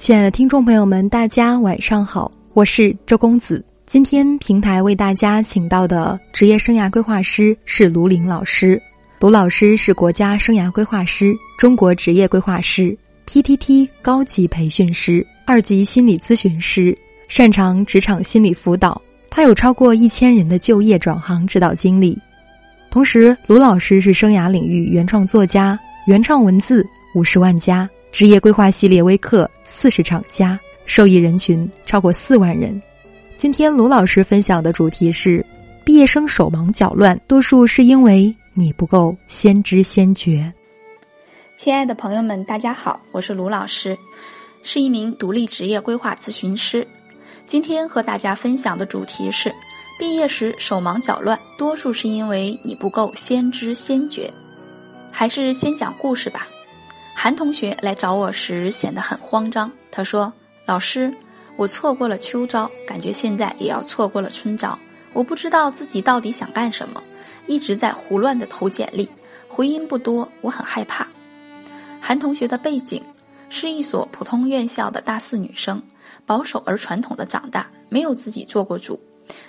亲爱的听众朋友们，大家晚上好，我是周公子。今天平台为大家请到的职业生涯规划师是卢林老师。卢老师是国家生涯规划师、中国职业规划师、PTT 高级培训师、二级心理咨询师，擅长职场心理辅导。他有超过一千人的就业转行指导经历。同时，卢老师是生涯领域原创作家，原创文字五十万加。职业规划系列微课四十场加，受益人群超过四万人。今天卢老师分享的主题是：毕业生手忙脚乱，多数是因为你不够先知先觉。亲爱的朋友们，大家好，我是卢老师，是一名独立职业规划咨询师。今天和大家分享的主题是：毕业时手忙脚乱，多数是因为你不够先知先觉。还是先讲故事吧。韩同学来找我时显得很慌张。他说：“老师，我错过了秋招，感觉现在也要错过了春招。我不知道自己到底想干什么，一直在胡乱的投简历，回音不多，我很害怕。”韩同学的背景是一所普通院校的大四女生，保守而传统的长大，没有自己做过主，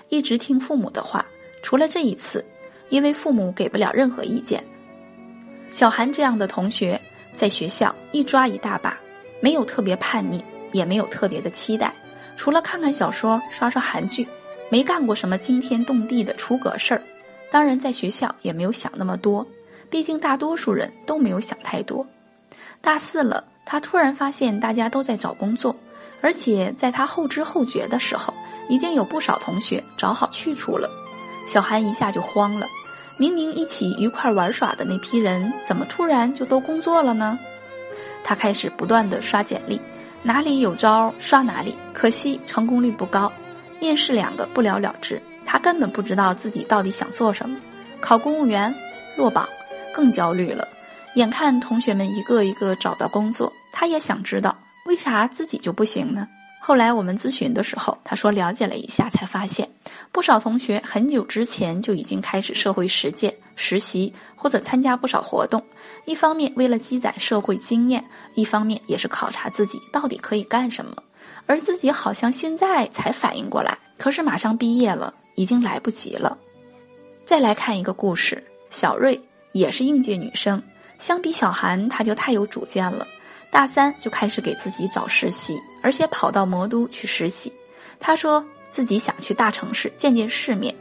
一直听父母的话。除了这一次，因为父母给不了任何意见。小韩这样的同学。在学校一抓一大把，没有特别叛逆，也没有特别的期待，除了看看小说、刷刷韩剧，没干过什么惊天动地的出格事儿。当然，在学校也没有想那么多，毕竟大多数人都没有想太多。大四了，他突然发现大家都在找工作，而且在他后知后觉的时候，已经有不少同学找好去处了。小韩一下就慌了。明明一起愉快玩耍的那批人，怎么突然就都工作了呢？他开始不断的刷简历，哪里有招刷哪里，可惜成功率不高，面试两个不了了之。他根本不知道自己到底想做什么，考公务员落榜，更焦虑了。眼看同学们一个一个找到工作，他也想知道为啥自己就不行呢？后来我们咨询的时候，他说了解了一下，才发现不少同学很久之前就已经开始社会实践、实习或者参加不少活动。一方面为了积攒社会经验，一方面也是考察自己到底可以干什么。而自己好像现在才反应过来，可是马上毕业了，已经来不及了。再来看一个故事，小瑞也是应届女生，相比小韩，她就太有主见了。大三就开始给自己找实习，而且跑到魔都去实习。他说自己想去大城市见见世面。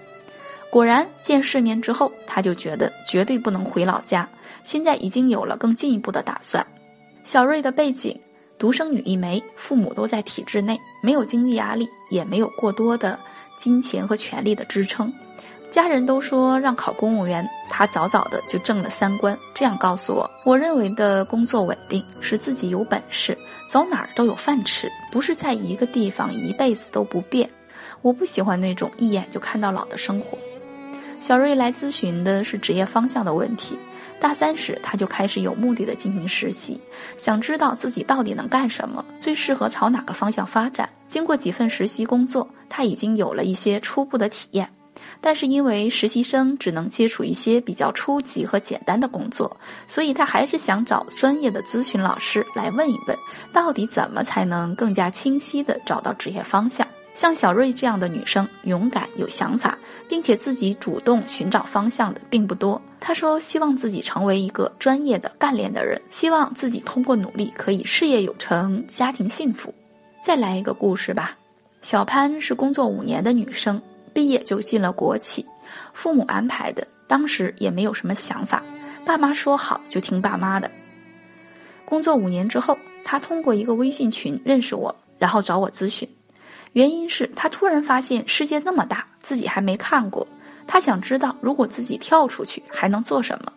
果然见世面之后，他就觉得绝对不能回老家。现在已经有了更进一步的打算。小瑞的背景，独生女一枚，父母都在体制内，没有经济压力，也没有过多的金钱和权力的支撑。家人都说让考公务员，他早早的就正了三观，这样告诉我：我认为的工作稳定是自己有本事，走哪儿都有饭吃，不是在一个地方一辈子都不变。我不喜欢那种一眼就看到老的生活。小瑞来咨询的是职业方向的问题，大三时他就开始有目的的进行实习，想知道自己到底能干什么，最适合朝哪个方向发展。经过几份实习工作，他已经有了一些初步的体验。但是因为实习生只能接触一些比较初级和简单的工作，所以他还是想找专业的咨询老师来问一问，到底怎么才能更加清晰的找到职业方向。像小瑞这样的女生，勇敢有想法，并且自己主动寻找方向的并不多。她说，希望自己成为一个专业的干练的人，希望自己通过努力可以事业有成，家庭幸福。再来一个故事吧，小潘是工作五年的女生。毕业就进了国企，父母安排的，当时也没有什么想法，爸妈说好就听爸妈的。工作五年之后，他通过一个微信群认识我，然后找我咨询，原因是他突然发现世界那么大，自己还没看过，他想知道如果自己跳出去还能做什么。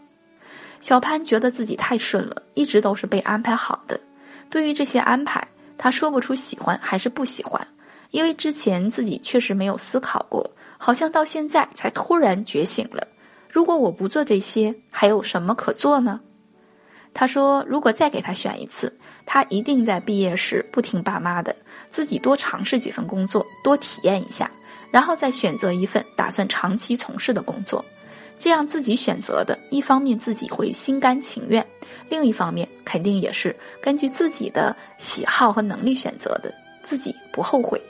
小潘觉得自己太顺了，一直都是被安排好的，对于这些安排，他说不出喜欢还是不喜欢。因为之前自己确实没有思考过，好像到现在才突然觉醒了。如果我不做这些，还有什么可做呢？他说，如果再给他选一次，他一定在毕业时不听爸妈的，自己多尝试几份工作，多体验一下，然后再选择一份打算长期从事的工作。这样自己选择的，一方面自己会心甘情愿，另一方面肯定也是根据自己的喜好和能力选择的，自己不后悔。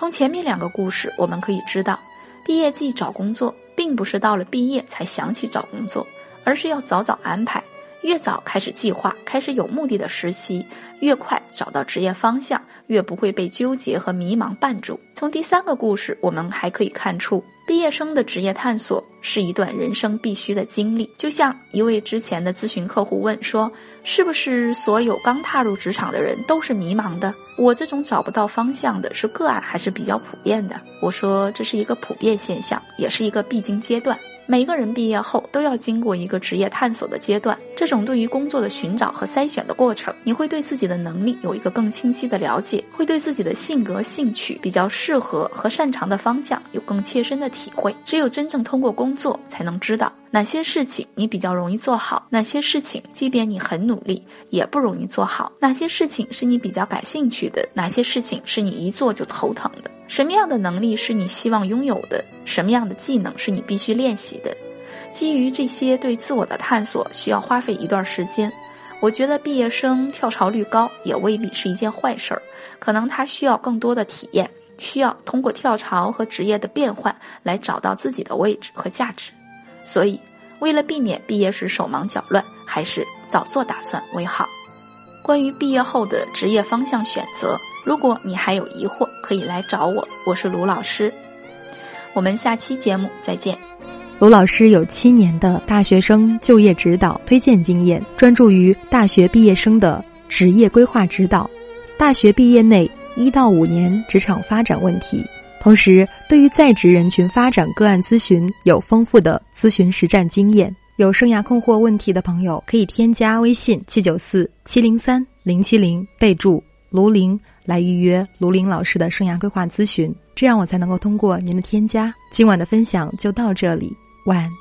从前面两个故事，我们可以知道，毕业季找工作，并不是到了毕业才想起找工作，而是要早早安排。越早开始计划，开始有目的的实习，越快找到职业方向，越不会被纠结和迷茫绊住。从第三个故事，我们还可以看出，毕业生的职业探索是一段人生必须的经历。就像一位之前的咨询客户问说：“是不是所有刚踏入职场的人都是迷茫的？我这种找不到方向的是个案还是比较普遍的？”我说：“这是一个普遍现象，也是一个必经阶段。”每个人毕业后都要经过一个职业探索的阶段，这种对于工作的寻找和筛选的过程，你会对自己的能力有一个更清晰的了解，会对自己的性格、兴趣比较适合和擅长的方向有更切身的体会。只有真正通过工作，才能知道哪些事情你比较容易做好，哪些事情即便你很努力也不容易做好，哪些事情是你比较感兴趣的，哪些事情是你一做就头疼的。什么样的能力是你希望拥有的？什么样的技能是你必须练习的？基于这些对自我的探索，需要花费一段时间。我觉得毕业生跳槽率高也未必是一件坏事儿，可能他需要更多的体验，需要通过跳槽和职业的变换来找到自己的位置和价值。所以，为了避免毕业时手忙脚乱，还是早做打算为好。关于毕业后的职业方向选择。如果你还有疑惑，可以来找我，我是卢老师。我们下期节目再见。卢老师有七年的大学生就业指导推荐经验，专注于大学毕业生的职业规划指导，大学毕业内一到五年职场发展问题。同时，对于在职人群发展个案咨询有丰富的咨询实战经验。有生涯困惑问题的朋友，可以添加微信七九四七零三零七零，备注卢林。来预约卢林老师的生涯规划咨询，这样我才能够通过您的添加。今晚的分享就到这里，晚安。